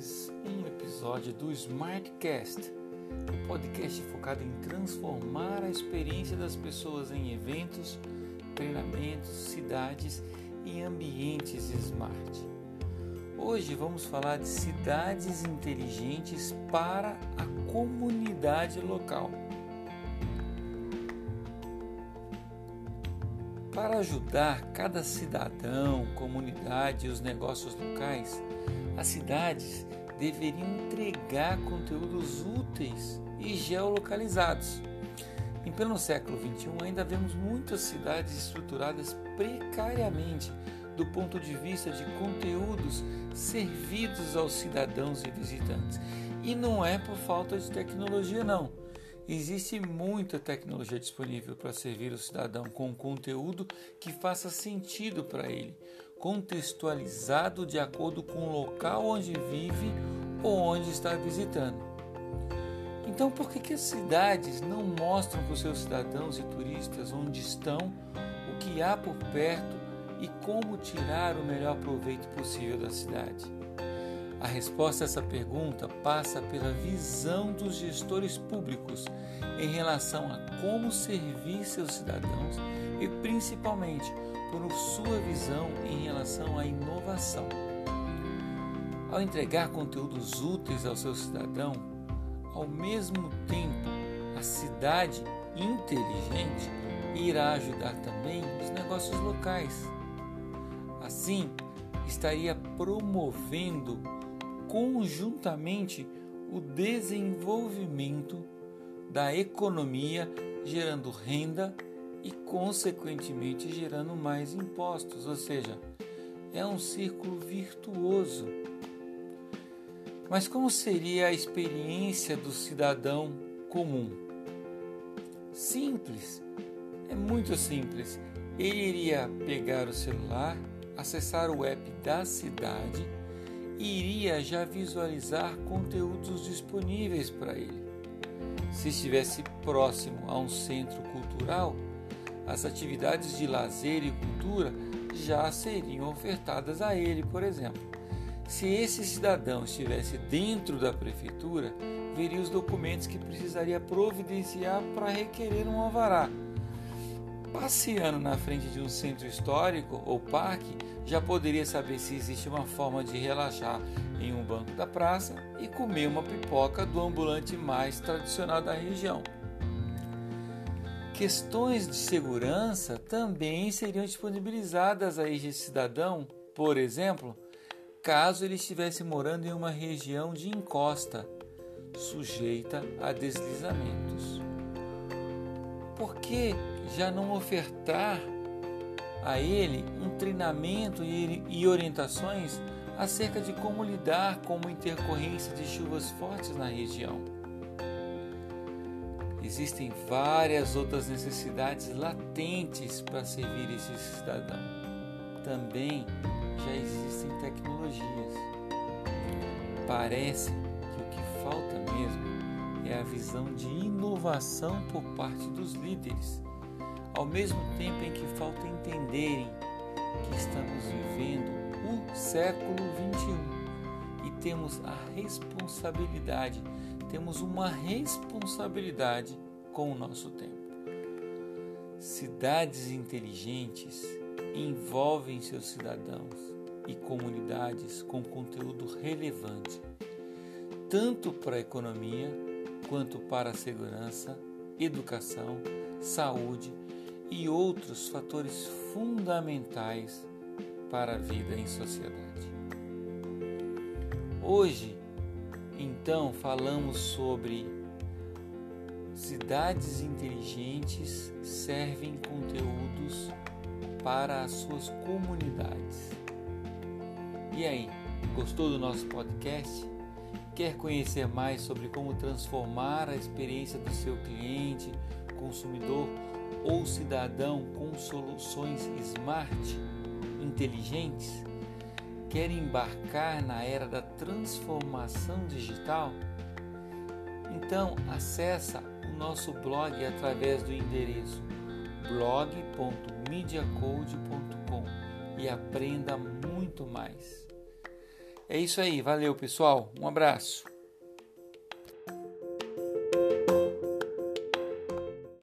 mais um episódio do Smartcast, um podcast focado em transformar a experiência das pessoas em eventos, treinamentos, cidades e ambientes smart. Hoje vamos falar de cidades inteligentes para a comunidade local. Para ajudar cada cidadão, comunidade e os negócios locais, as cidades deveriam entregar conteúdos úteis e geolocalizados. Em pleno século XXI, ainda vemos muitas cidades estruturadas precariamente do ponto de vista de conteúdos servidos aos cidadãos e visitantes. E não é por falta de tecnologia, não Existe muita tecnologia disponível para servir o cidadão com conteúdo que faça sentido para ele, contextualizado de acordo com o local onde vive ou onde está visitando. Então, por que, que as cidades não mostram para os seus cidadãos e turistas onde estão, o que há por perto e como tirar o melhor proveito possível da cidade? A resposta a essa pergunta passa pela visão dos gestores públicos em relação a como servir seus cidadãos e principalmente por sua visão em relação à inovação. Ao entregar conteúdos úteis ao seu cidadão, ao mesmo tempo a cidade inteligente irá ajudar também os negócios locais. Assim, estaria promovendo conjuntamente o desenvolvimento da economia, gerando renda e, consequentemente, gerando mais impostos, ou seja, é um círculo virtuoso. Mas como seria a experiência do cidadão comum? Simples, é muito simples. Ele iria pegar o celular, acessar o app da cidade iria já visualizar conteúdos disponíveis para ele. Se estivesse próximo a um centro cultural, as atividades de lazer e cultura já seriam ofertadas a ele, por exemplo. Se esse cidadão estivesse dentro da prefeitura, veria os documentos que precisaria providenciar para requerer um alvará. Passeando na frente de um centro histórico ou parque, já poderia saber se existe uma forma de relaxar em um banco da praça e comer uma pipoca do ambulante mais tradicional da região. Questões de segurança também seriam disponibilizadas a este cidadão, por exemplo, caso ele estivesse morando em uma região de encosta, sujeita a deslizamentos. Por que já não ofertar a ele um treinamento e orientações acerca de como lidar com uma intercorrência de chuvas fortes na região. Existem várias outras necessidades latentes para servir esse cidadão. Também já existem tecnologias. Parece que o que falta mesmo é a visão de inovação por parte dos líderes ao mesmo tempo em que falta entenderem que estamos vivendo o século 21 e temos a responsabilidade, temos uma responsabilidade com o nosso tempo. Cidades inteligentes envolvem seus cidadãos e comunidades com conteúdo relevante, tanto para a economia quanto para a segurança, educação, saúde e outros fatores fundamentais para a vida em sociedade. Hoje, então, falamos sobre cidades inteligentes servem conteúdos para as suas comunidades. E aí, gostou do nosso podcast? Quer conhecer mais sobre como transformar a experiência do seu cliente, consumidor ou cidadão com soluções smart, inteligentes, quer embarcar na era da transformação digital? Então acessa o nosso blog através do endereço blog.mediacode.com e aprenda muito mais. É isso aí, valeu pessoal, um abraço.